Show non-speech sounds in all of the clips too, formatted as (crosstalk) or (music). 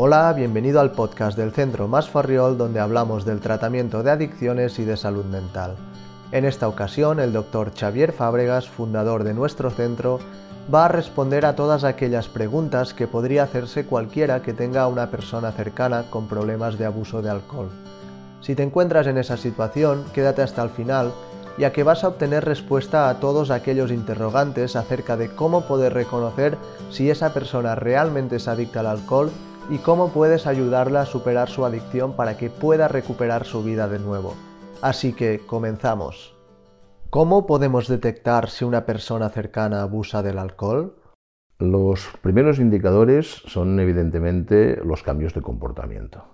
Hola, bienvenido al podcast del Centro Más Farriol donde hablamos del tratamiento de adicciones y de salud mental. En esta ocasión, el doctor Xavier Fábregas, fundador de nuestro centro, va a responder a todas aquellas preguntas que podría hacerse cualquiera que tenga a una persona cercana con problemas de abuso de alcohol. Si te encuentras en esa situación, quédate hasta el final, ya que vas a obtener respuesta a todos aquellos interrogantes acerca de cómo poder reconocer si esa persona realmente es adicta al alcohol y cómo puedes ayudarla a superar su adicción para que pueda recuperar su vida de nuevo. Así que comenzamos. ¿Cómo podemos detectar si una persona cercana abusa del alcohol? Los primeros indicadores son evidentemente los cambios de comportamiento.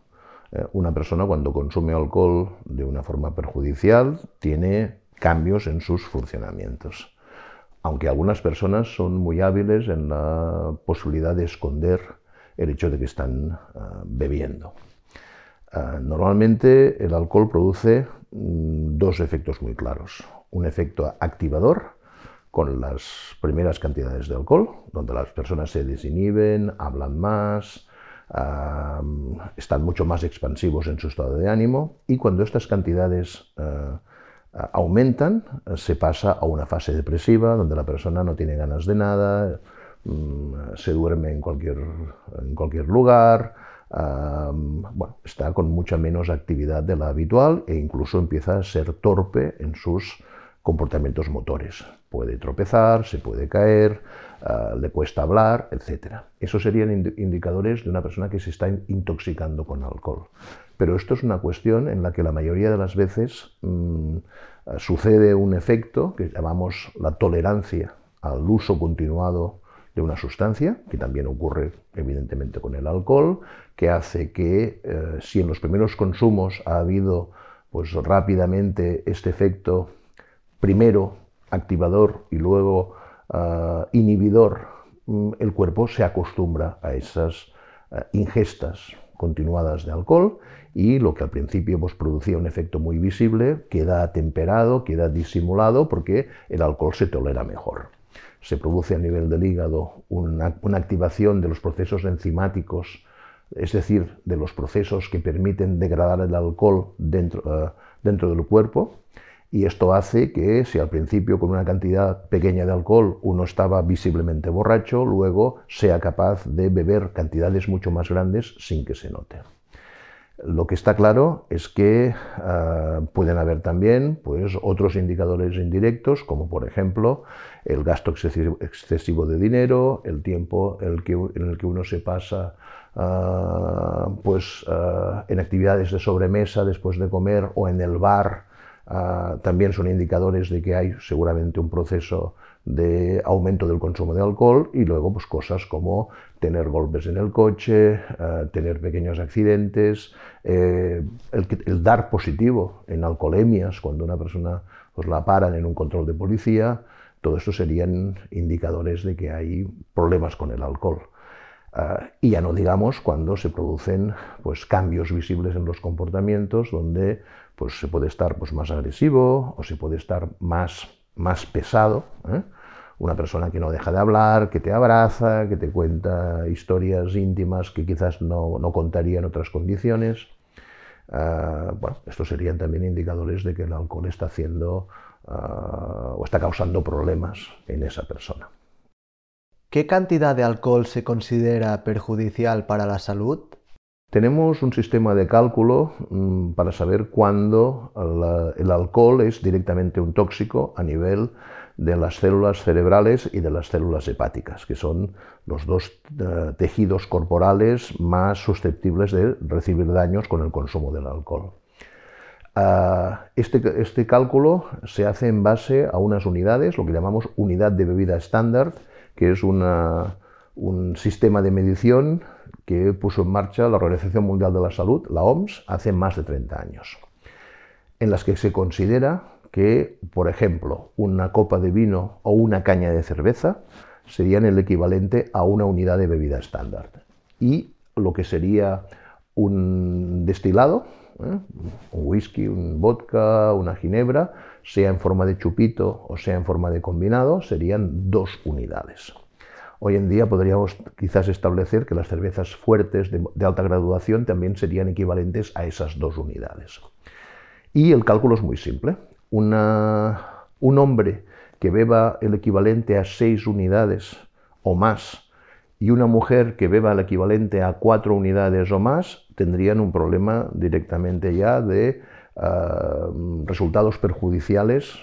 Eh, una persona cuando consume alcohol de una forma perjudicial tiene cambios en sus funcionamientos. Aunque algunas personas son muy hábiles en la posibilidad de esconder el hecho de que están ah, bebiendo. Ah, normalmente el alcohol produce mm, dos efectos muy claros. Un efecto activador con las primeras cantidades de alcohol, donde las personas se desinhiben, hablan más, ah, están mucho más expansivos en su estado de ánimo y cuando estas cantidades aumentan, se pasa a una fase depresiva donde la persona no tiene ganas de nada, se duerme en cualquier, en cualquier lugar, está con mucha menos actividad de la habitual e incluso empieza a ser torpe en sus comportamientos motores. Puede tropezar, se puede caer, ah, le cuesta hablar, etc. Esos serían indicadores de una persona que se está intoxicando con alcohol. Pero esto es una cuestión en la que la mayoría de las veces mm, sucede un efecto que llamamos la tolerancia al uso continuado de una sustancia, que también ocurre evidentemente con el alcohol, que hace que eh, si en los primeros consumos ha habido pues rápidamente este efecto primero activador y luego ah, inhibidor, mm, el cuerpo se acostumbra a esas eh, ingestas continuadas de alcohol y lo que al principio pues, producía un efecto muy visible queda atemperado, queda disimulado porque el alcohol se tolera mejor. Se produce a nivel del hígado una, activación de los procesos enzimáticos, es decir, de los procesos que permiten degradar el alcohol dentro, eh, dentro del cuerpo, y esto hace que si al principio con una cantidad pequeña de alcohol uno estaba visiblemente borracho, luego sea capaz de beber cantidades mucho más grandes sin que se note. Lo que está claro es que ah, pueden haber también pues, otros indicadores indirectos, como por ejemplo el gasto excesivo, de dinero, el tiempo en el que uno se pasa ah, pues, ah, en actividades de sobremesa después de comer o en el bar, también son indicadores de que hay seguramente un proceso de aumento del consumo de alcohol y luego pues cosas como tener golpes en el coche, eh, tener pequeños accidentes, eh, el, dar positivo en alcoholemias cuando una persona pues, la paran en un control de policía, todo esto serían indicadores de que hay problemas con el alcohol. Eh, y ya no digamos cuando se producen pues, cambios visibles en los comportamientos donde pues, se puede estar pues, más agresivo o se puede estar más, más pesado. Una persona que no deja de hablar, que te abraza, que te cuenta historias íntimas que quizás no, contaría en otras condiciones. Ah, bueno, estos serían también indicadores de que el alcohol está haciendo ah, o está causando problemas en esa persona. ¿Qué cantidad de alcohol se considera perjudicial para la salud? Tenemos un sistema de cálculo mm, para saber cuándo el alcohol es directamente un tóxico a nivel de las células cerebrales y de las células hepáticas, que son los dos eh, tejidos corporales más susceptibles de recibir daños con el consumo del alcohol. Ah, este, este, cálculo se hace en base a unas unidades, lo que llamamos unidad de bebida estándar, que es un sistema de medición que puso en marcha la Organización Mundial de la Salud, la OMS, hace más de 30 años, en las que se considera que, por ejemplo, una copa de vino o una caña de cerveza serían el equivalente a una unidad de bebida estándar. Y lo que sería un destilado, ¿eh? un whisky, un vodka, una ginebra, sea en forma de chupito o sea en forma de combinado, serían dos unidades. Hoy en día podríamos quizás establecer que las cervezas fuertes de, alta graduación también serían equivalentes a esas dos unidades. Y el cálculo es muy simple. un hombre que beba el equivalente a seis unidades o más y una mujer que beba el equivalente a cuatro unidades o más tendrían un problema directamente ya de ah, resultados perjudiciales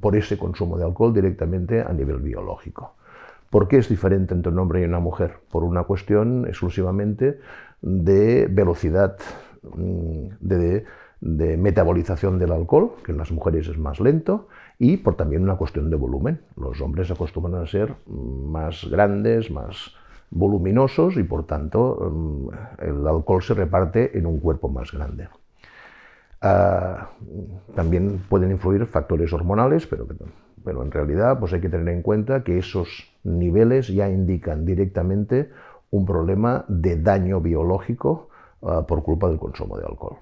por ese consumo de alcohol directamente a nivel biológico. ¿Por qué es diferente entre un hombre y una mujer? Por una cuestión exclusivamente de velocidad mm, de, metabolización del alcohol, que en las mujeres es más lento, y por también una cuestión de volumen. Los hombres acostumbran a ser más grandes, más voluminosos y por tanto mm, el alcohol se reparte en un cuerpo más grande. Ah, también pueden influir factores hormonales, pero, pero en realidad pues hay que tener en cuenta que esos niveles ya indican directamente un problema de daño biológico ah, por culpa del consumo de alcohol.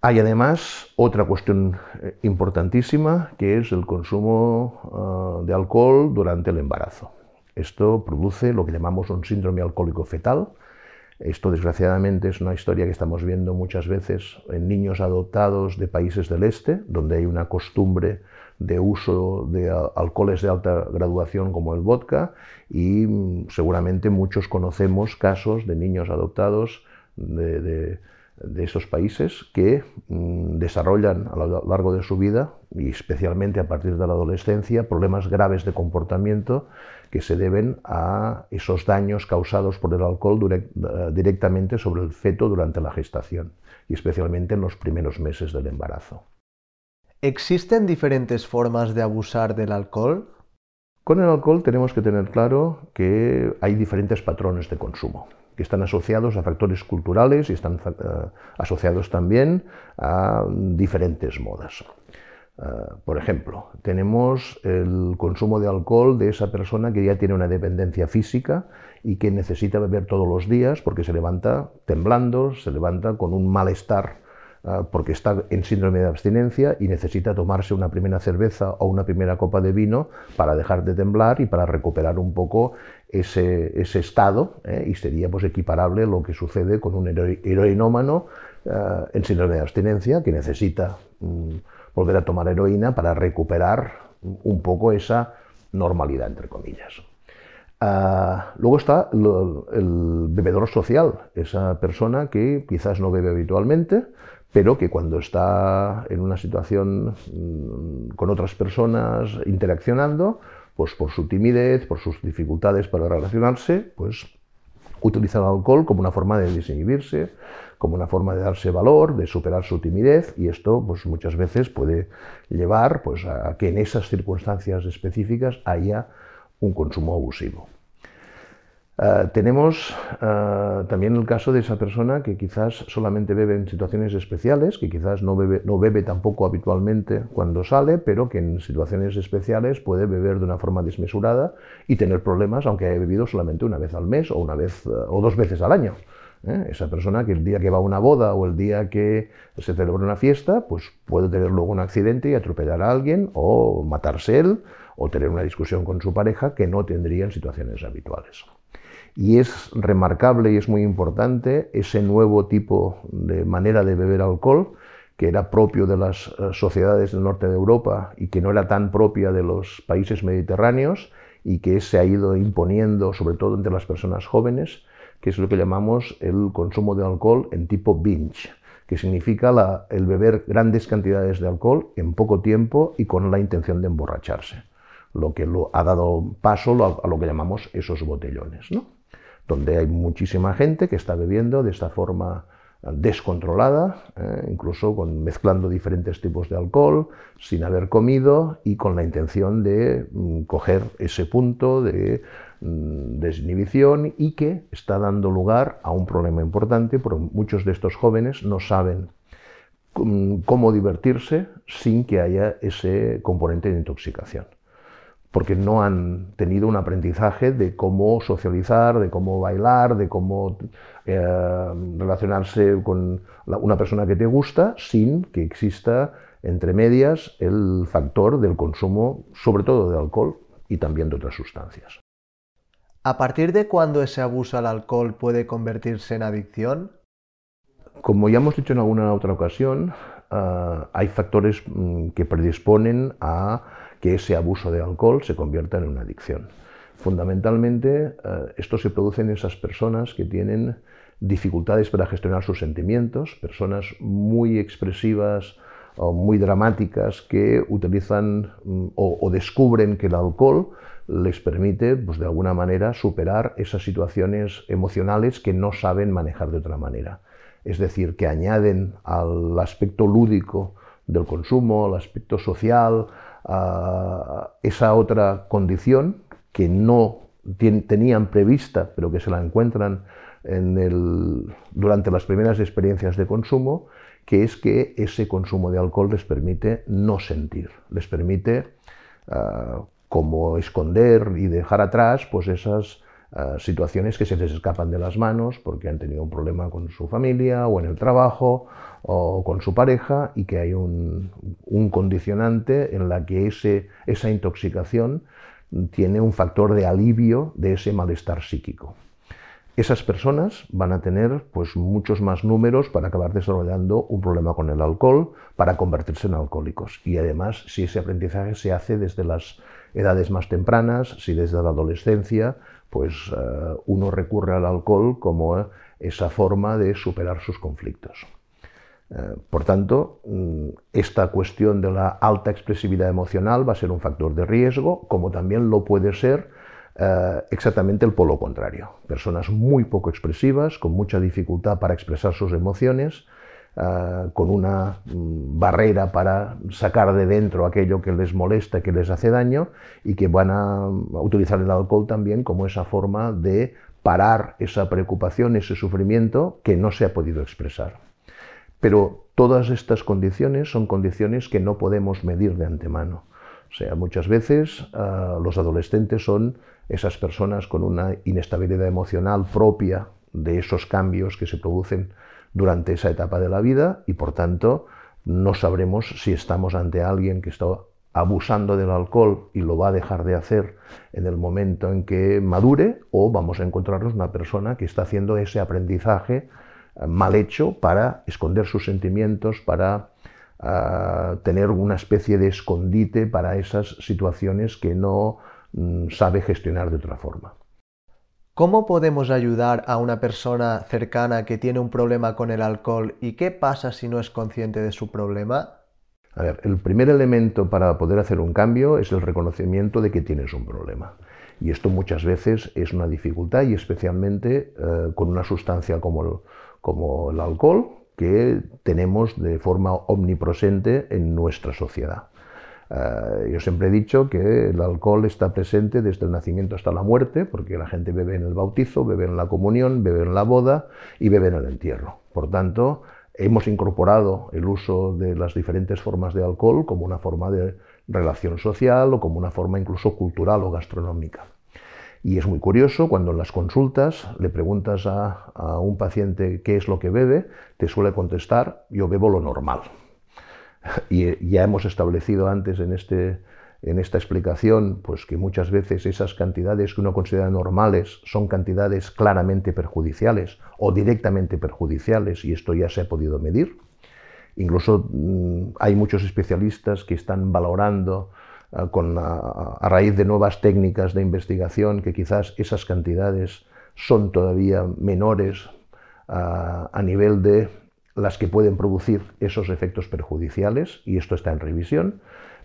Hay además otra cuestión eh, importantísima que es el consumo ah, de alcohol durante el embarazo. Esto produce lo que llamamos un síndrome alcohólico fetal, esto, desgraciadamente, es una historia que estamos viendo muchas veces en niños adoptados de países del este, donde hay una costumbre de uso de alcoholes de alta graduación como el vodka y mm, seguramente muchos conocemos casos de niños adoptados de, esos países que mm, desarrollan a lo largo de su vida y especialmente a partir de la adolescencia problemas graves de comportamiento que se deben a esos daños causados por el alcohol eh, directamente sobre el feto durante la gestación y especialmente en los primeros meses del embarazo. ¿Existen diferentes formas de abusar del alcohol? Con el alcohol tenemos que tener claro que hay diferentes patrones de consumo que están asociados a factores culturales y están eh, asociados también a diferentes modas. Eh, por ejemplo, tenemos el consumo de alcohol de esa persona que ya tiene una dependencia física y que necesita beber todos los días porque se levanta temblando, se levanta con un malestar eh, porque está en síndrome de abstinencia y necesita tomarse una primera cerveza o una primera copa de vino para dejar de temblar y para recuperar un poco ese, estado eh, y sería pues equiparable lo que sucede con un heroinómano en síndrome de abstinencia que necesita... Mm, volver a tomar heroína para recuperar un poco esa normalidad, entre comillas. Ah, luego está el, bebedor social, esa persona que quizás no bebe habitualmente, pero que cuando está en una situación mm, con otras personas interaccionando, pues por su timidez, por sus dificultades para relacionarse, pues utiliza el alcohol como una forma de desinhibirse, como una forma de darse valor, de superar su timidez y esto pues, muchas veces puede llevar pues, a que en esas circunstancias específicas haya un consumo abusivo. Eh, tenemos eh, también el caso de esa persona que quizás solamente bebe en situaciones especiales, que quizás no bebe, no bebe tampoco habitualmente cuando sale, pero que en situaciones especiales puede beber de una forma desmesurada y tener problemas aunque haya bebido solamente una vez al mes o, una vez, eh, o dos veces al año. Esa persona que el día que va a una boda o el día que se celebra una fiesta, pues puede tener luego un accidente y atropellar a alguien o matarse él o tener una discusión con su pareja que no tendría en situaciones habituales. Y es remarcable y es muy importante ese nuevo tipo de manera de beber alcohol que era propio de las eh, sociedades del norte de Europa y que no era tan propia de los países mediterráneos y que se ha ido imponiendo sobre todo entre las personas jóvenes, que es lo que llamamos el consumo de alcohol en tipo binge, que significa el beber grandes cantidades de alcohol en poco tiempo y con la intención de emborracharse, lo que lo, ha dado paso a lo que llamamos esos botellones. ¿no? Donde hay muchísima gente que está bebiendo de esta forma descontrolada, eh, incluso mezclando diferentes tipos de alcohol, sin haber comido y con la intención de mm, coger ese punto de mm, desinhibición y que está dando lugar a un problema importante, porque muchos de estos jóvenes no saben cómo divertirse sin que haya ese componente de intoxicación porque no han tenido un aprendizaje de cómo socializar, de cómo bailar, de cómo eh, relacionarse con una persona que te gusta sin que exista entre medias el factor del consumo, sobre todo de alcohol y también de otras sustancias. ¿A partir de cuándo ese abuso al alcohol puede convertirse en adicción? Como ya hemos dicho en alguna otra ocasión, ah, hay factores mm, que predisponen a que ese abuso de alcohol se convierta en una adicción. Fundamentalmente, ah, esto se produce en esas personas que tienen dificultades para gestionar sus sentimientos, personas muy expresivas o muy dramáticas que utilizan mm, o, descubren que el alcohol les permite, pues, de alguna manera, superar esas situaciones emocionales que no saben manejar de otra manera. Es decir, que añaden al aspecto lúdico del consumo, al aspecto social, a esa otra condición que no tenían prevista, pero que se la encuentran durante las primeras experiencias de consumo, que es que ese consumo de alcohol les permite no sentir, les permite ah, como esconder y dejar atrás pues esas situaciones que se les escapan de las manos porque han tenido un problema con su familia o en el trabajo o con su pareja y que hay un, un condicionante en la que ese, esa intoxicación tiene un factor de alivio de ese malestar psíquico esas personas van a tener pues, muchos más números para acabar desarrollando un problema con el alcohol, para convertirse en alcohólicos. Y además, si ese aprendizaje se hace desde las edades más tempranas, si desde la adolescencia, pues eh, uno recurre al alcohol como esa forma de superar sus conflictos. Eh, por tanto, mm, esta cuestión de la alta expresividad emocional va a ser un factor de riesgo, como también lo puede ser eh, exactamente el polo contrario. Personas muy poco expresivas, con mucha dificultad para expresar sus emociones, eh, con una mm, barrera para sacar de dentro aquello que les molesta, que les hace daño, y que van a, utilizar el alcohol también como esa forma de parar esa preocupación, ese sufrimiento que no se ha podido expresar. Pero todas estas condiciones son condiciones que no podemos medir de antemano. O sea, muchas veces eh, los adolescentes son esas personas con una inestabilidad emocional propia de esos cambios que se producen durante esa etapa de la vida y por tanto no sabremos si estamos ante alguien que está abusando del alcohol y lo va a dejar de hacer en el momento en que madure o vamos a encontrarnos una persona que está haciendo ese aprendizaje eh, mal hecho para esconder sus sentimientos, para ah, tener una especie de escondite para esas situaciones que no Mm, sabe gestionar de otra forma. ¿Cómo podemos ayudar a una persona cercana que tiene un problema con el alcohol y qué pasa si no es consciente de su problema? A ver, el primer elemento para poder hacer un cambio es el reconocimiento de que tienes un problema. Y esto muchas veces es una dificultad y especialmente eh, con una sustancia como como el alcohol que tenemos de forma omnipresente en nuestra sociedad. Eh, yo siempre he dicho que el alcohol está presente desde el nacimiento hasta la muerte, porque la gente bebe en el bautizo, bebe en la comunión, bebe en la boda y bebe en el entierro. Por tanto, hemos incorporado el uso de las diferentes formas de alcohol como una forma de relación social o como una forma incluso cultural o gastronómica. Y es muy curioso cuando en las consultas le preguntas a, a un paciente qué es lo que bebe, te suele contestar, yo bebo lo normal. (laughs) Y ya hemos establecido antes en, este, en esta explicación pues que muchas veces esas cantidades que uno considera normales son cantidades claramente perjudiciales o directamente perjudiciales y esto ya se ha podido medir. Incluso mm, hay muchos especialistas que están valorando ah, con, a, raíz de nuevas técnicas de investigación que quizás esas cantidades son todavía menores ah, a nivel de las que pueden producir esos efectos perjudiciales, y esto está en revisión,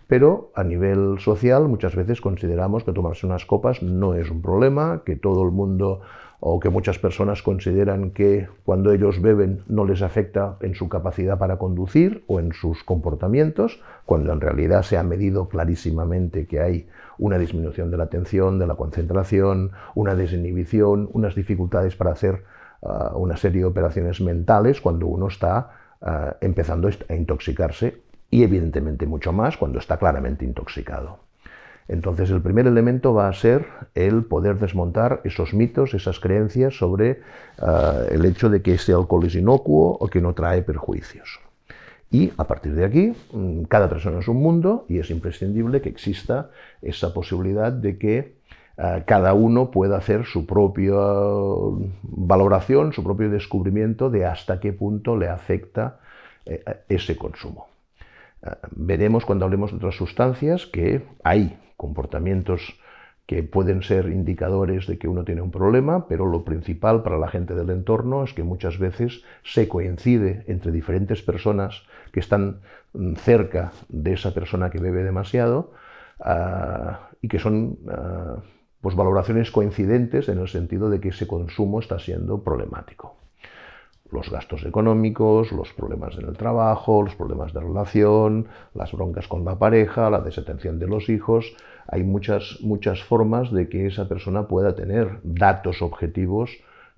pero a nivel social muchas veces consideramos que tomarse unas copas no es un problema, que todo el mundo o que muchas personas consideran que cuando ellos beben no les afecta en su capacidad para conducir o en sus comportamientos, cuando en realidad se ha medido clarísimamente que hay una disminución de la atención, de la concentración, una desinhibición, unas dificultades para hacer una serie de operaciones mentales cuando uno está empezando a intoxicarse y evidentemente mucho más cuando está claramente intoxicado. Entonces el primer elemento va a ser el poder desmontar esos mitos, esas creencias sobre el hecho de que ese alcohol es inocuo o que no trae perjuicios. Y a partir de aquí, mm, cada persona es un mundo y es imprescindible que exista esa posibilidad de que eh, cada uno pueda hacer su propia valoración, su propio descubrimiento de hasta qué punto le afecta eh, ese consumo. veremos cuando hablemos de otras sustancias que hay comportamientos que pueden ser indicadores de que uno tiene un problema, pero lo principal para la gente del entorno es que muchas veces se coincide entre diferentes personas que están mm, cerca de esa persona que bebe demasiado ah, y que son ah, pues valoraciones coincidentes en el sentido de que ese consumo está siendo problemático los gastos económicos, los problemas en el trabajo, los problemas de relación, las broncas con la pareja, la desatención de los hijos. Hay muchas, muchas formas de que esa persona pueda tener datos objetivos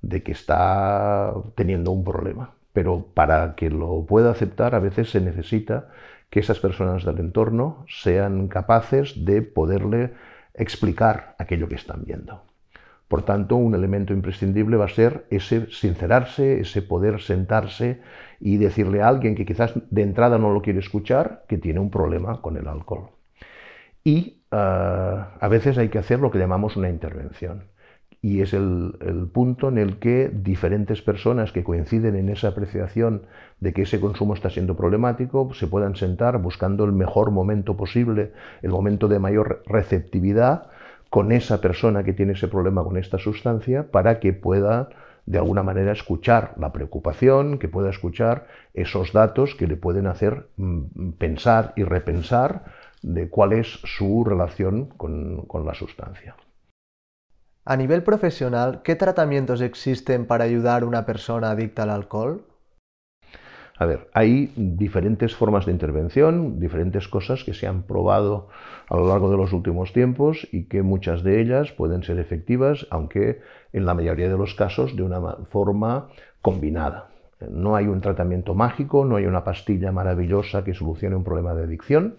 de que está teniendo un problema. Pero para que lo pueda aceptar a veces se necesita que esas personas del entorno sean capaces de poderle explicar aquello que están viendo. Por tanto, un elemento imprescindible va a ser ese sincerarse, ese poder sentarse y decirle a alguien que quizás de entrada no lo quiere escuchar que tiene un problema con el alcohol. Y ah, a veces hay que hacer lo que llamamos una intervención. Y es el, punto en el que diferentes personas que coinciden en esa apreciación de que ese consumo está siendo problemático se puedan sentar buscando el mejor momento posible, el momento de mayor receptividad con esa persona que tiene ese problema con esta sustancia para que pueda de alguna manera escuchar la preocupación, que pueda escuchar esos datos que le pueden hacer mm, pensar y repensar de cuál es su relación con la sustancia. A nivel profesional, ¿qué tratamientos existen para ayudar a una persona adicta al alcohol? A ver, hay diferentes formas de intervención, diferentes cosas que se han probado a lo largo de los últimos tiempos y que muchas de ellas pueden ser efectivas, aunque en la mayoría de los casos de una forma combinada. No hay un tratamiento mágico, no hay una pastilla maravillosa que solucione un problema de adicción,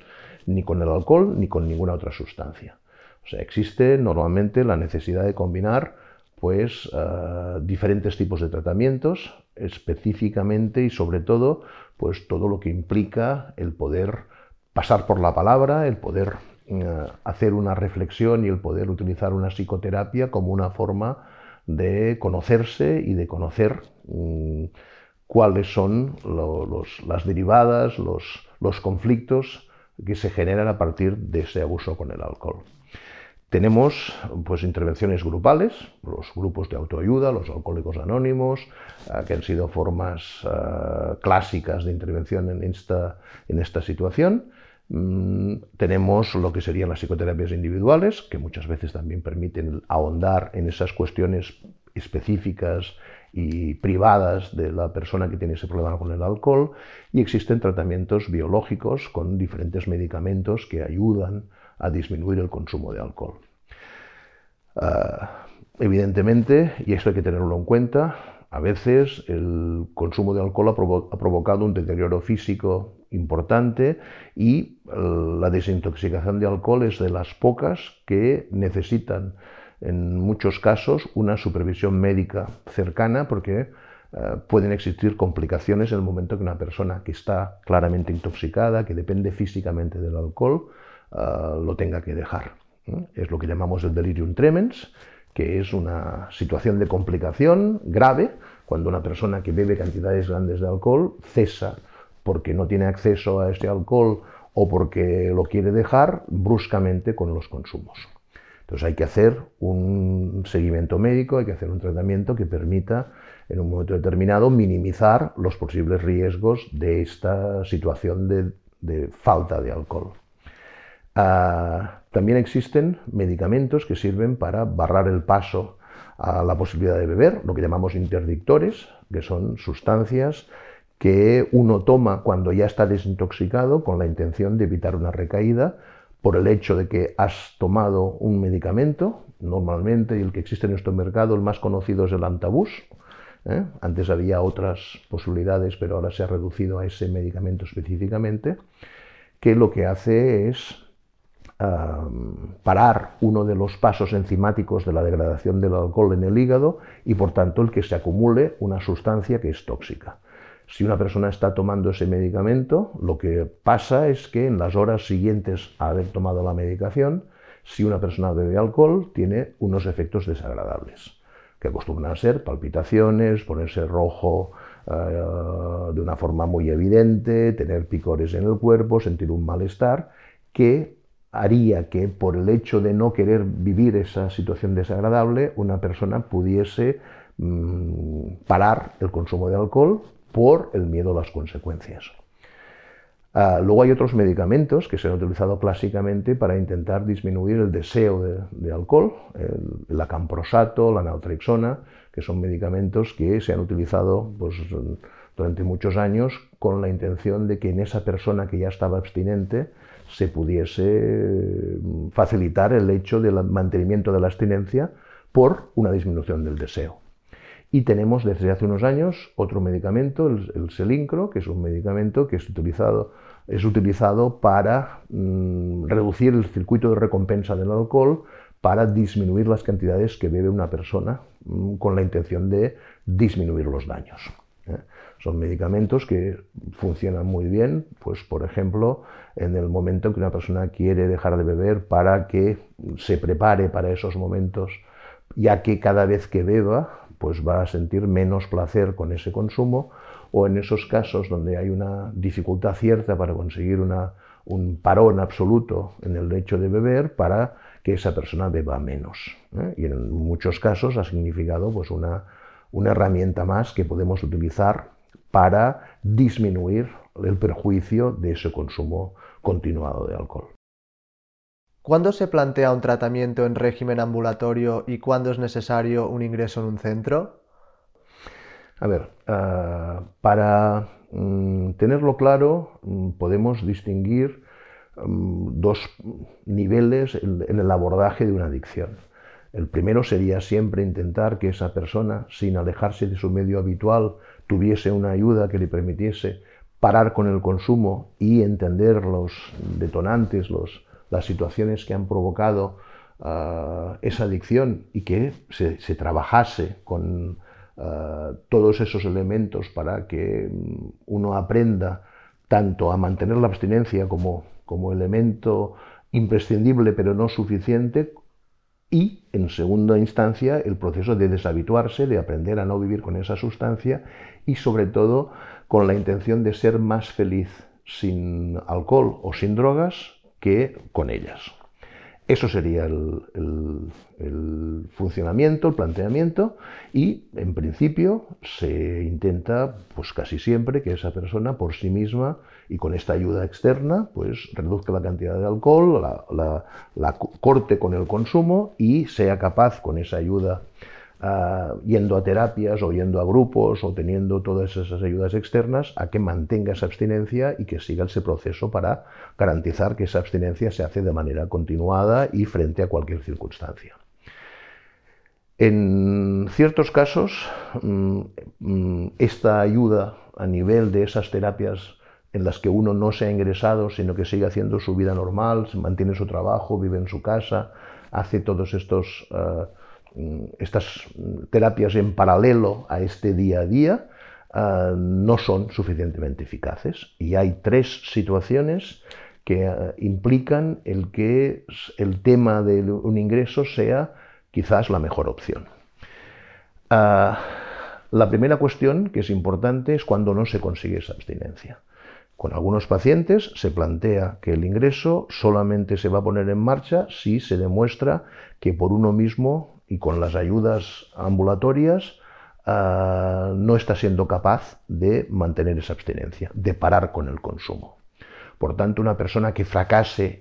ni con el alcohol ni con ninguna otra sustancia. O sea, existe normalmente la necesidad de combinar pues eh, diferentes tipos de tratamientos, específicamente y sobre todo, pues todo lo que implica el poder pasar por la palabra, el poder eh, hacer una reflexión y el poder utilizar una psicoterapia como una forma de conocerse y de conocer mm, cuáles son las derivadas, los conflictos que se generan a partir de ese abuso con el alcohol. Tenemos pues, intervenciones grupales, los grupos de autoayuda, los alcohólicos anónimos, eh, que han sido formas eh, clásicas de intervención en esta, en esta situación. Mm, tenemos lo que serían las psicoterapias individuales, que muchas veces también permiten ahondar en esas cuestiones específicas y privadas de la persona que tiene ese problema con el alcohol. Y existen tratamientos biológicos con diferentes medicamentos que ayudan a disminuir el consumo de alcohol. Ah, evidentemente, y esto hay que tenerlo en cuenta, a veces el consumo de alcohol ha, provocado un deterioro físico importante y eh, la desintoxicación de alcohol es de las pocas que necesitan en muchos casos una supervisión médica cercana porque eh, pueden existir complicaciones en el momento que una persona que está claramente intoxicada, que depende físicamente del alcohol, Ah, lo tenga que dejar. Es lo que llamamos el delirium tremens, que es una situación de complicación grave cuando una persona que bebe cantidades grandes de alcohol cesa porque no tiene acceso a este alcohol o porque lo quiere dejar bruscamente con los consumos. Entonces hay que hacer un seguimiento médico, hay que hacer un tratamiento que permita en un momento determinado minimizar los posibles riesgos de esta situación de falta de alcohol. Ah, también existen medicamentos que sirven para barrar el paso a la posibilidad de beber, lo que llamamos interdictores, que son sustancias que uno toma cuando ya está desintoxicado con la intención de evitar una recaída por el hecho de que has tomado un medicamento, normalmente, el que existe en nuestro mercado, el más conocido es el antabús. ¿eh? Antes había otras posibilidades, pero ahora se ha reducido a ese medicamento específicamente, que lo que hace es parar uno de los pasos enzimáticos de la degradación del alcohol en el hígado y por tanto el que se acumule una sustancia que es tóxica. Si una persona está tomando ese medicamento, lo que pasa es que en las horas siguientes a haber tomado la medicación si una persona bebe alcohol, tiene unos efectos desagradables, que acostumbran a ser palpitaciones, ponerse rojo eh, de una forma muy evidente, tener picores en el cuerpo, sentir un malestar, que haría que por el hecho de no querer vivir esa situación desagradable, una persona pudiese mm, parar el consumo de alcohol por el miedo a las consecuencias. Ah, luego hay otros medicamentos que se han utilizado clásicamente para intentar disminuir el deseo de, alcohol, el, acamprosato, la naltrexona, que son medicamentos que se han utilizado pues, durante muchos años con la intención de que en esa persona que ya estaba abstinente se pudiese mm, facilitar el hecho del mantenimiento de la abstinencia por una disminución del deseo. Y tenemos desde hace unos años otro medicamento, el, Selincro, que es un medicamento que es utilizado, es utilizado para mm, reducir el circuito de recompensa del alcohol, para disminuir las cantidades que bebe una persona mm, con la intención de disminuir los daños. ¿eh? Son medicamentos que funcionan muy bien, pues por ejemplo, en el momento en que una persona quiere dejar de beber para que se prepare para esos momentos, ya que cada vez que beba pues va a sentir menos placer con ese consumo, o en esos casos donde hay una dificultad cierta para conseguir un parón absoluto en el hecho de beber para que esa persona beba menos. ¿eh? Y en muchos casos ha significado pues, una, una herramienta más que podemos utilizar para disminuir el perjuicio de ese consumo continuado de alcohol. ¿Cuándo se plantea un tratamiento en régimen ambulatorio y cuándo es necesario un ingreso en un centro? A ver, ah, para mm, tenerlo claro, mm, podemos distinguir mm, dos niveles en, el abordaje de una adicción. El primero sería siempre intentar que esa persona, sin alejarse de su medio habitual, tuviese una ayuda que le permitiese parar con el consumo y entender los detonantes, los, las situaciones que han provocado ah, esa adicción y que se, trabajase con ah, todos esos elementos para que mm, uno aprenda tanto a mantener la abstinencia como, como elemento imprescindible pero no suficiente y, en segunda instancia, el proceso de deshabituarse, de aprender a no vivir con esa sustancia y, sobre todo, con la intención de ser más feliz sin alcohol o sin drogas que con ellas. Eso sería el, funcionamiento, el planteamiento y en principio se intenta pues casi siempre que esa persona por sí misma y con esta ayuda externa pues reduzca la cantidad de alcohol, la corte con el consumo y sea capaz con esa ayuda yendo a terapias o yendo a grupos o teniendo todas esas ayudas externas a que mantenga esa abstinencia y que siga ese proceso para garantizar que esa abstinencia se hace de manera continuada y frente a cualquier circunstancia. En ciertos casos, mm, mm, esta ayuda a nivel de esas terapias en las que uno no se ha ingresado, sino que sigue haciendo su vida normal, mantiene su trabajo, vive en su casa, hace todos estos eh, estas terapias en paralelo a este día a día ah, no son suficientemente eficaces y hay tres situaciones que ah, implican el que el tema de un ingreso sea quizás la mejor opción. Ah, la primera cuestión que es importante es cuando no se consigue esa abstinencia. Con algunos pacientes se plantea que el ingreso solamente se va a poner en marcha si se demuestra que por uno mismo y con las ayudas ambulatorias ah, no está siendo capaz de mantener esa abstinencia, de parar con el consumo. Por tanto, una persona que fracase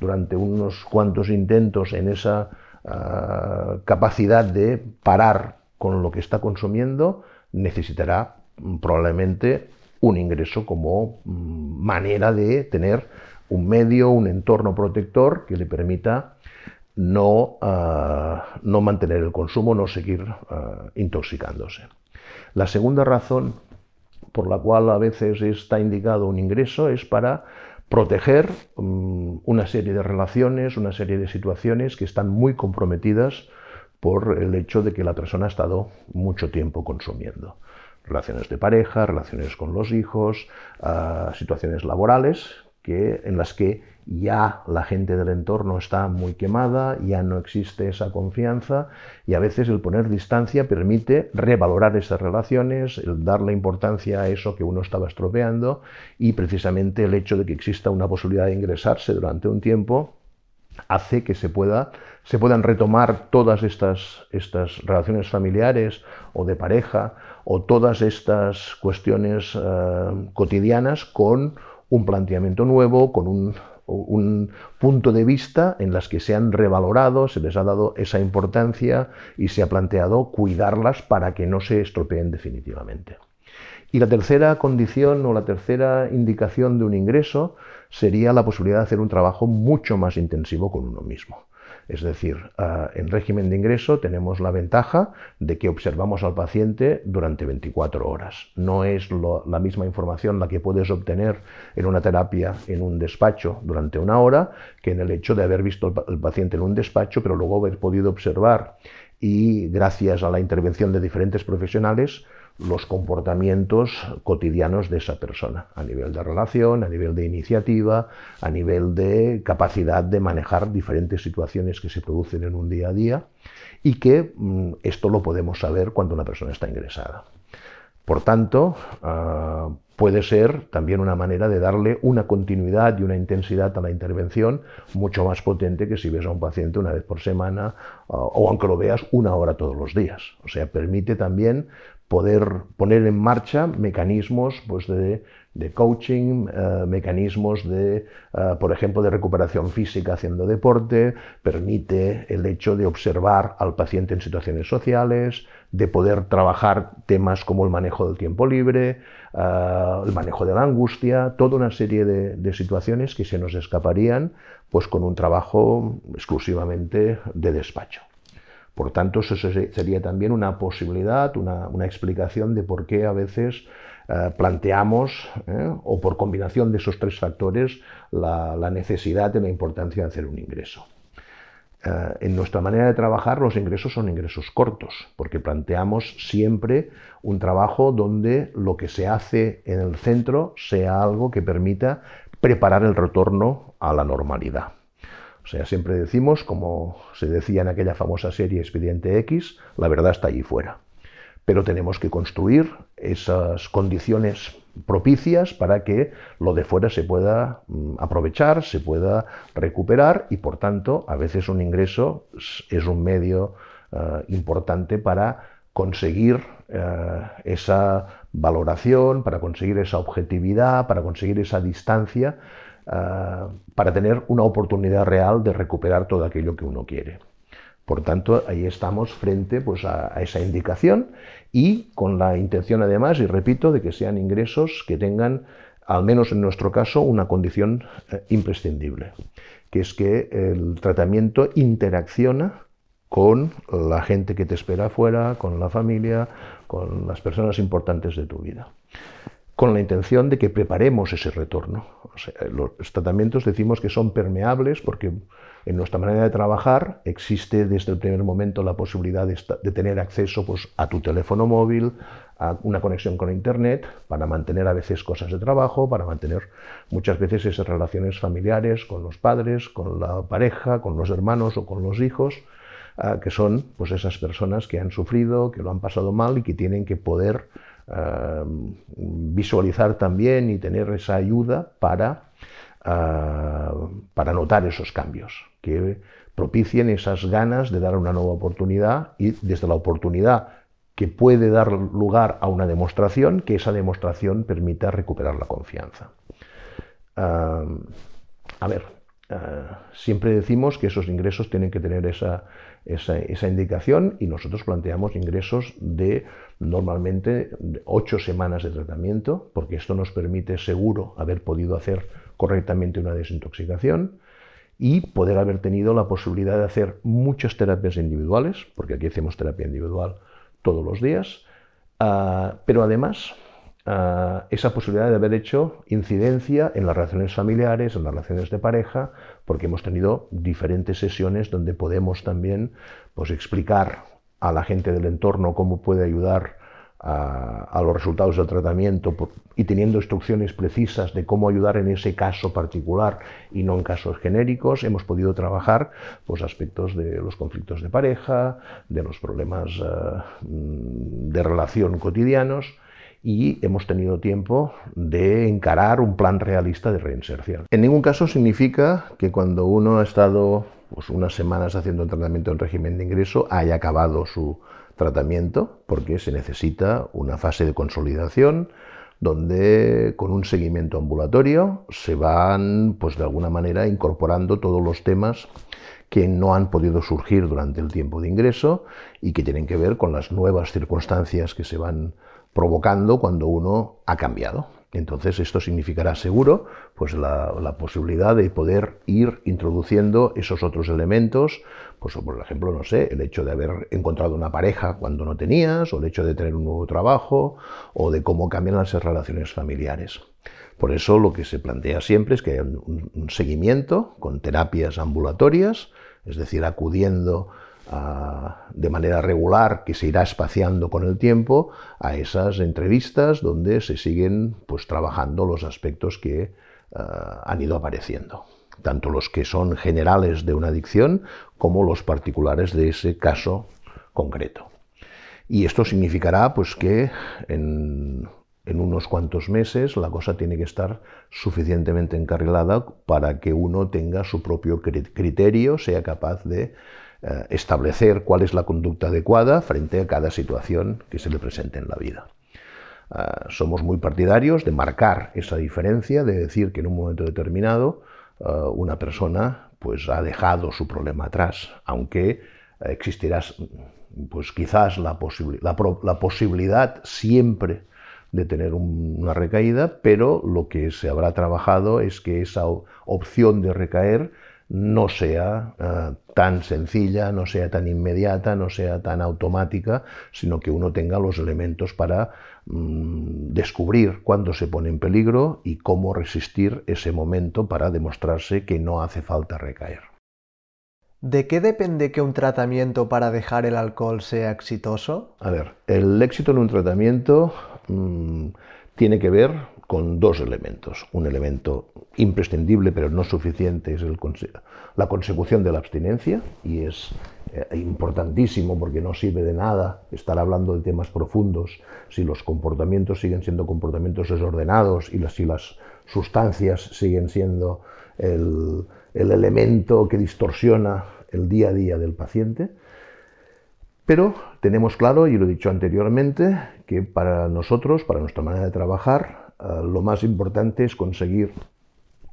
durante unos cuantos intentos en esa ah, capacidad de parar con lo que está consumiendo, necesitará mm, probablemente un ingreso como mm, manera de tener un medio, un entorno protector que le permita no, ah, no mantener el consumo, no seguir ah, intoxicándose. La segunda razón por la cual a veces está indicado un ingreso es para proteger mm, una serie de relaciones, una serie de situaciones que están muy comprometidas por el hecho de que la persona ha estado mucho tiempo consumiendo. Relaciones de pareja, relaciones con los hijos, ah, situaciones laborales que, en las que ya la gente del entorno está muy quemada, ya no existe esa confianza y a veces el poner distancia permite revalorar esas relaciones, el darle importancia a eso que uno estaba estropeando y precisamente el hecho de que exista una posibilidad de ingresarse durante un tiempo hace que se, pueda, se puedan retomar todas estas, estas relaciones familiares o de pareja o todas estas cuestiones eh, cotidianas con un planteamiento nuevo, con un, un, punto de vista en las que se han revalorado, se les ha dado esa importancia y se ha planteado cuidarlas para que no se estropeen definitivamente. Y la tercera condición o la tercera indicación de un ingreso sería la posibilidad de hacer un trabajo mucho más intensivo con uno mismo. Es decir, ah, en régimen de ingreso tenemos la ventaja de que observamos al paciente durante 24 horas. No es la misma información la que puedes obtener en una terapia en un despacho durante una hora que en el hecho de haber visto al paciente en un despacho, pero luego haber podido observar y gracias a la intervención de diferentes profesionales los comportamientos cotidianos de esa persona, a nivel de relación, a nivel de iniciativa, a nivel de capacidad de manejar diferentes situaciones que se producen en un día a día y que mm, esto lo podemos saber cuando una persona está ingresada. Por tanto, ah, puede ser también una manera de darle una continuidad y una intensidad a la intervención mucho más potente que si ves a un paciente una vez por semana ah, o aunque lo veas una hora todos los días. O sea, permite también poder poner en marcha mecanismos pues, de, coaching, eh, mecanismos de, eh, por ejemplo, de recuperación física haciendo deporte, permite el hecho de observar al paciente en situaciones sociales, de poder trabajar temas como el manejo del tiempo libre, eh, el manejo de la angustia, toda una serie de, de, situaciones que se nos escaparían pues, con un trabajo exclusivamente de despacho. Por tanto, eso sería también una posibilidad, una, explicación de por qué a veces eh, planteamos, eh, o por combinación de esos tres factores, la, necesidad y la importancia de hacer un ingreso. Eh, en nuestra manera de trabajar, los ingresos son ingresos cortos, porque planteamos siempre un trabajo donde lo que se hace en el centro sea algo que permita preparar el retorno a la normalidad. O sea, siempre decimos, como se decía en aquella famosa serie Expediente X, la verdad está allí fuera. Pero tenemos que construir esas condiciones propicias para que lo de fuera se pueda mm, aprovechar, se pueda recuperar y por tanto a veces un ingreso es un medio eh, importante para conseguir eh, esa valoración, para conseguir esa objetividad, para conseguir esa distancia Ah, para tener una oportunidad real de recuperar todo aquello que uno quiere. Por tanto, ahí estamos frente pues, a, esa indicación y con la intención además, y repito, de que sean ingresos que tengan, al menos en nuestro caso, una condición eh, imprescindible, que es que el tratamiento interacciona con la gente que te espera afuera, con la familia, con las personas importantes de tu vida con la intención de que preparemos ese retorno. los tratamientos decimos que son permeables porque en nuestra manera de trabajar existe desde el primer momento la posibilidad de, tener acceso pues, a tu teléfono móvil, a una conexión con Internet, para mantener a veces cosas de trabajo, para mantener muchas veces esas relaciones familiares con los padres, con la pareja, con los hermanos o con los hijos, ah, que son pues, esas personas que han sufrido, que lo han pasado mal y que tienen que poder Em, visualizar también y tener esa ayuda para, eh, para notar esos cambios, que propicien esas ganas de dar una nueva oportunidad y desde la oportunidad que puede dar lugar a una demostración, que esa demostración permita recuperar la confianza. Em, a ver, eh, siempre decimos que esos ingresos tienen que tener esa, esa, indicación y nosotros planteamos ingresos de normalmente ocho semanas de tratamiento, porque esto nos permite seguro haber podido hacer correctamente una desintoxicación y poder haber tenido la posibilidad de hacer muchas terapias individuales, porque aquí hacemos terapia individual todos los días, ah, pero además esa posibilidad de haber hecho incidencia en las relaciones familiares, en las relaciones de pareja, porque hemos tenido diferentes sesiones donde podemos también pues, explicar a la gente del entorno cómo puede ayudar a, los resultados del tratamiento y teniendo instrucciones precisas de cómo ayudar en ese caso particular y no en casos genéricos, hemos podido trabajar pues, aspectos de los conflictos de pareja, de los problemas eh, de relación cotidianos y hemos tenido tiempo de encarar un plan realista de reinserción. En ningún caso significa que cuando uno ha estado pues, unas semanas haciendo un tratamiento en régimen de ingreso haya acabado su tratamiento porque se necesita una fase de consolidación donde con un seguimiento ambulatorio se van pues de alguna manera incorporando todos los temas que no han podido surgir durante el tiempo de ingreso y que tienen que ver con las nuevas circunstancias que se van provocando cuando uno ha cambiado. Entonces esto significará seguro pues la, posibilidad de poder ir introduciendo esos otros elementos, pues por ejemplo, no sé, el hecho de haber encontrado una pareja cuando no tenías, o el hecho de tener un nuevo trabajo, o de cómo cambian las relaciones familiares. Por eso lo que se plantea siempre es que haya un seguimiento con terapias ambulatorias, es decir, acudiendo de manera regular, que se irá espaciando con el tiempo, a esas entrevistas donde se siguen pues, trabajando los aspectos que ah, han ido apareciendo, tanto los que son generales de una adicción como los particulares de ese caso concreto. Y esto significará pues, que en, en unos cuantos meses la cosa tiene que estar suficientemente encarrilada para que uno tenga su propio criterio, sea capaz de eh, establecer cuál es la conducta adecuada frente a cada situación que se le presente en la vida. Eh, somos muy partidarios de marcar esa diferencia, de decir que en un momento determinado eh, una persona pues, ha dejado su problema atrás, aunque existirá pues, quizás la, la, posibilidad siempre de tener una recaída, pero lo que se habrá trabajado es que esa opción de recaer no sea eh, tan sencilla, no sea tan inmediata, no sea tan automática, sino que uno tenga los elementos para mm, descubrir cuándo se pone en peligro y cómo resistir ese momento para demostrarse que no hace falta recaer. ¿De qué depende que un tratamiento para dejar el alcohol sea exitoso? A ver, el éxito en un tratamiento mm, tiene que ver con dos elementos. Un elemento imprescindible pero no suficiente es la consecución de la abstinencia y es eh, importantísimo porque no sirve de nada estar hablando de temas profundos si los comportamientos siguen siendo comportamientos desordenados y si las sustancias siguen siendo el, el elemento que distorsiona el día a día del paciente. Pero tenemos claro, y lo he dicho anteriormente, que para nosotros, para nuestra manera de trabajar, eh, lo más importante es conseguir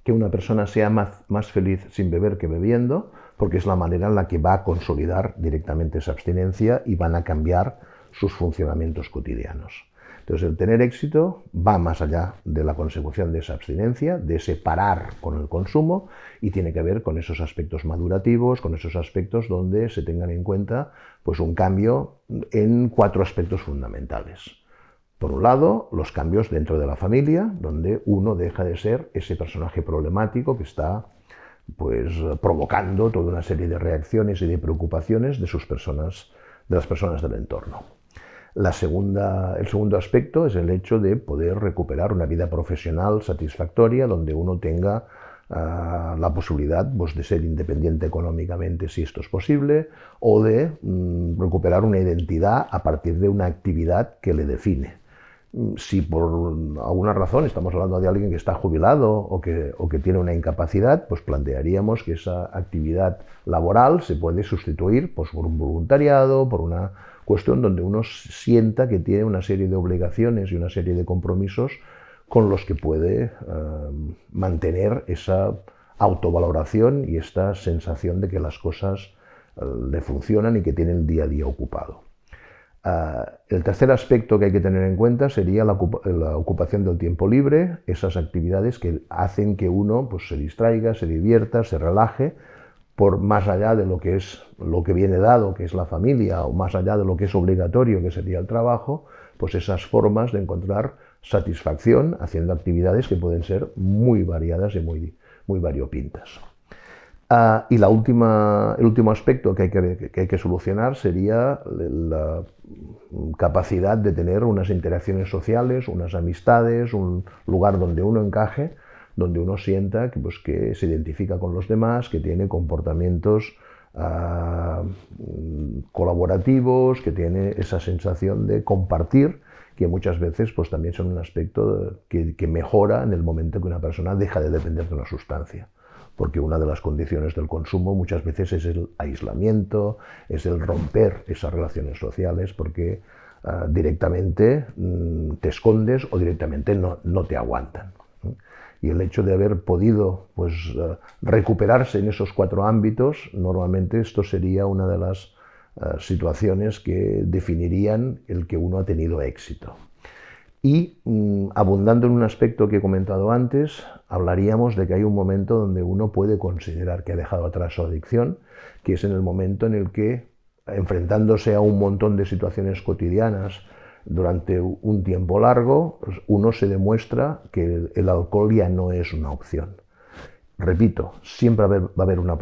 que una persona sea más, más, feliz sin beber que bebiendo, porque es la manera en la que va a consolidar directamente esa abstinencia y van a cambiar sus funcionamientos cotidianos. Entonces, el tener éxito va más allá de la consecución de esa abstinencia, de ese parar con el consumo, y tiene que ver con esos aspectos madurativos, con esos aspectos donde se tengan en cuenta pues, un cambio en cuatro aspectos fundamentales. Por un lado, los cambios dentro de la familia, donde uno deja de ser ese personaje problemático que está pues, provocando toda una serie de reacciones y de preocupaciones de, sus personas, de las personas del entorno. La segunda, el segundo aspecto es el hecho de poder recuperar una vida profesional satisfactoria donde uno tenga ah, la posibilidad pues, de ser independiente económicamente si esto es posible o de mm, recuperar una identidad a partir de una actividad que le define si por alguna razón estamos hablando de alguien que está jubilado o que, tiene una incapacidad, pues plantearíamos que esa actividad laboral se puede sustituir pues, por un voluntariado, por una cuestión donde uno sienta que tiene una serie de obligaciones y una serie de compromisos con los que puede eh, mantener esa autovaloración y esta sensación de que las cosas eh, le funcionan y que tiene el día a día ocupado. Ah, el tercer aspecto que hay que tener en cuenta sería la, ocupación del tiempo libre, esas actividades que hacen que uno pues, se distraiga, se divierta, se relaje, por más allá de lo que es lo que viene dado, que es la familia, o más allá de lo que es obligatorio, que sería el trabajo, pues esas formas de encontrar satisfacción haciendo actividades que pueden ser muy variadas y muy, muy variopintas. Ah, y la última, el último aspecto que hay que, hay que solucionar sería la capacidad de tener unas interacciones sociales, unas amistades, un lugar donde uno encaje, donde uno sienta que, pues, que se identifica con los demás, que tiene comportamientos ah, colaborativos, que tiene esa sensación de compartir, que muchas veces pues, también son un aspecto que, que mejora en el momento que una persona deja de depender de una sustancia porque una de las condiciones del consumo muchas veces es el aislamiento, es el romper esas relaciones sociales, porque ah, directamente mm, te escondes o directamente no, te aguantan. Y el hecho de haber podido pues, ah, recuperarse en esos cuatro ámbitos, normalmente esto sería una de las ah, situaciones que definirían el que uno ha tenido éxito. Y mm, abundando en un aspecto que he comentado antes, hablaríamos de que hay un momento donde uno puede considerar que ha dejado atrás su adicción, que es en el momento en el que, enfrentándose a un montón de situaciones cotidianas durante un tiempo largo, pues, uno se demuestra que el alcohol ya no es una opción. Repito, siempre va a haber una,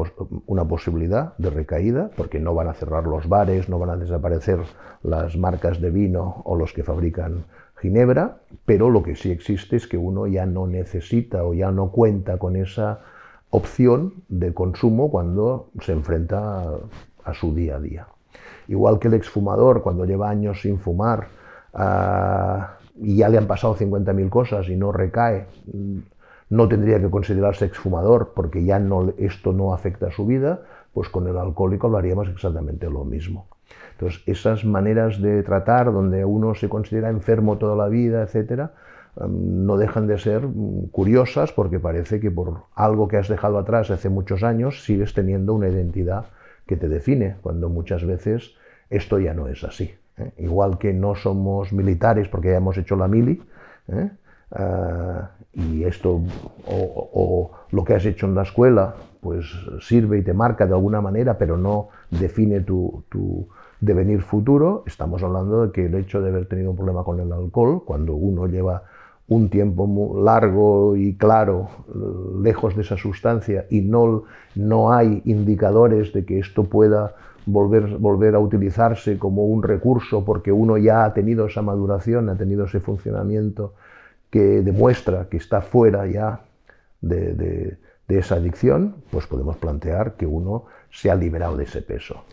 una, posibilidad de recaída, porque no van a cerrar los bares, no van a desaparecer las marcas de vino o los que fabrican Ginebra, pero lo que sí existe es que uno ya no necesita o ya no cuenta con esa opción de consumo cuando se enfrenta a, su día a día. Igual que el exfumador, cuando lleva años sin fumar ah, y ya le han pasado 50.000 cosas y no recae, no tendría que considerarse exfumador porque ya esto no afecta a su vida, pues con el alcohólico lo haríamos exactamente lo mismo. Entonces, esas maneras de tratar donde uno se considera enfermo toda la vida, etcétera, em, no dejan de ser mm, curiosas porque parece que por algo que has dejado atrás hace muchos años sigues teniendo una identidad que te define, cuando muchas veces esto ya no es así. ¿eh? Igual que no somos militares porque ya hemos hecho la mili, ¿eh? ah, y esto o, lo que has hecho en la escuela pues sirve y te marca de alguna manera, pero no define tu, devenir futuro, estamos hablando de que el hecho de haber tenido un problema con el alcohol, cuando uno lleva un tiempo muy largo y claro lejos de esa sustancia y no, no hay indicadores de que esto pueda volver, volver a utilizarse como un recurso porque uno ya ha tenido esa maduración, ha tenido ese funcionamiento que demuestra que está fuera ya de, de esa adicción, pues podemos plantear que uno se ha liberado de ese peso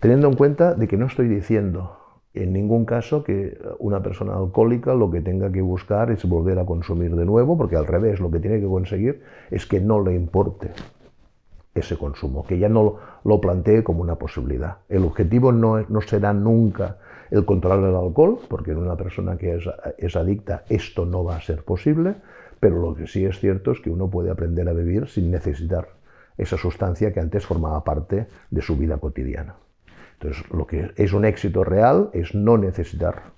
teniendo en cuenta de que no estoy diciendo en ningún caso que una persona alcohólica lo que tenga que buscar es volver a consumir de nuevo, porque al revés, lo que tiene que conseguir es que no le importe ese consumo, que ya no lo plantee como una posibilidad. El objetivo no, será nunca el controlar el alcohol, porque en una persona que es, es adicta esto no va a ser posible, pero lo que sí es cierto es que uno puede aprender a vivir sin necesitar esa sustancia que antes formaba parte de su vida cotidiana. Entonces, lo que es un éxito real es no necesitar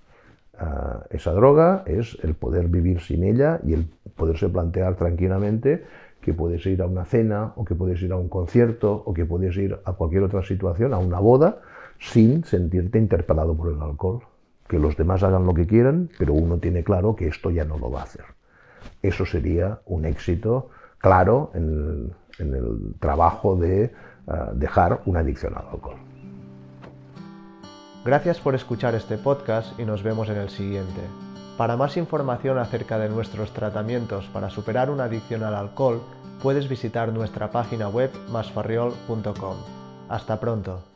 ah, esa droga, es el poder vivir sin ella y el poderse plantear tranquilamente que puedes ir a una cena o que puedes ir a un concierto o que puedes ir a cualquier otra situación, a una boda, sin sentirte interpelado por el alcohol. Que los demás hagan lo que quieran, pero uno tiene claro que esto ya no lo va a hacer. Eso sería un éxito claro en el, trabajo de ah, dejar una adicción al alcohol. Gracias por escuchar este podcast y nos vemos en el siguiente. Para más información acerca de nuestros tratamientos para superar una adicción al alcohol, puedes visitar nuestra página web masfarriol.com. Hasta pronto.